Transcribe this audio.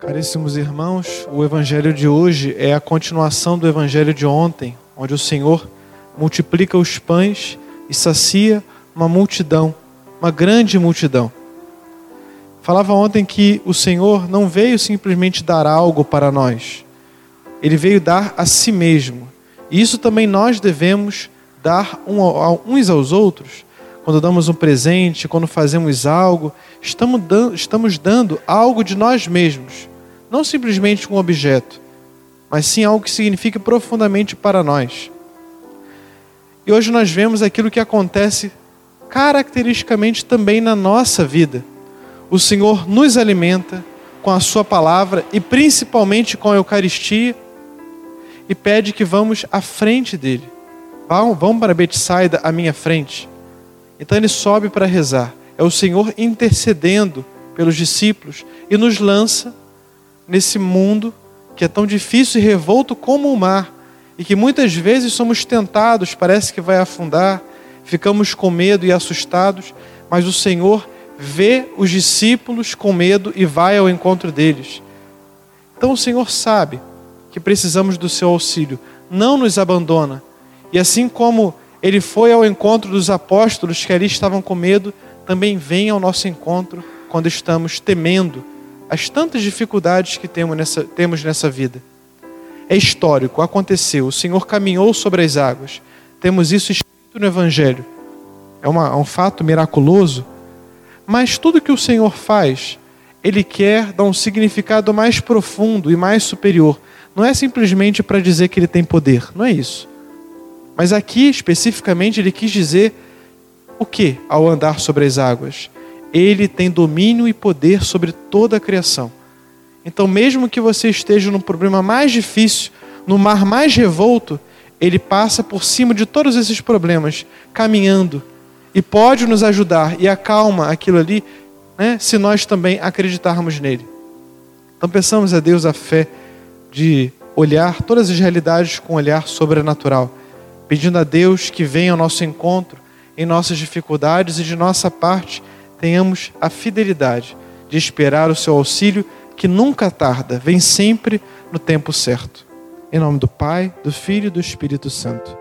Caríssimos irmãos, o evangelho de hoje é a continuação do evangelho de ontem, onde o Senhor multiplica os pães e sacia uma multidão, uma grande multidão. Falava ontem que o Senhor não veio simplesmente dar algo para nós, ele veio dar a si mesmo. E isso também nós devemos dar uns aos outros. Quando damos um presente, quando fazemos algo, estamos dando, algo de nós mesmos não simplesmente um objeto, mas sim algo que signifique profundamente para nós. E hoje nós vemos aquilo que acontece caracteristicamente também na nossa vida. O Senhor nos alimenta com a Sua palavra e principalmente com a Eucaristia e pede que vamos à frente dele. Vão, vão para Betsaida à minha frente. Então ele sobe para rezar. É o Senhor intercedendo pelos discípulos e nos lança nesse mundo que é tão difícil e revolto como o mar, e que muitas vezes somos tentados, parece que vai afundar, ficamos com medo e assustados, mas o Senhor vê os discípulos com medo e vai ao encontro deles. Então o Senhor sabe que precisamos do seu auxílio, não nos abandona. E assim como ele foi ao encontro dos apóstolos que ali estavam com medo, também vem ao nosso encontro quando estamos temendo as tantas dificuldades que temos nessa, temos nessa vida. É histórico, aconteceu. O Senhor caminhou sobre as águas. Temos isso escrito no Evangelho. É, uma, é um fato miraculoso. Mas tudo que o Senhor faz, Ele quer dar um significado mais profundo e mais superior. Não é simplesmente para dizer que Ele tem poder, não é isso. Mas aqui, especificamente, Ele quis dizer o que ao andar sobre as águas? Ele tem domínio e poder sobre toda a criação. Então, mesmo que você esteja no problema mais difícil, no mar mais revolto, ele passa por cima de todos esses problemas, caminhando, e pode nos ajudar e acalma aquilo ali, né, se nós também acreditarmos nele. Então, peçamos a Deus a fé de olhar todas as realidades com um olhar sobrenatural, pedindo a Deus que venha ao nosso encontro em nossas dificuldades e de nossa parte tenhamos a fidelidade de esperar o seu auxílio, que nunca tarda, vem sempre no tempo certo. Em nome do Pai, do Filho e do Espírito Santo.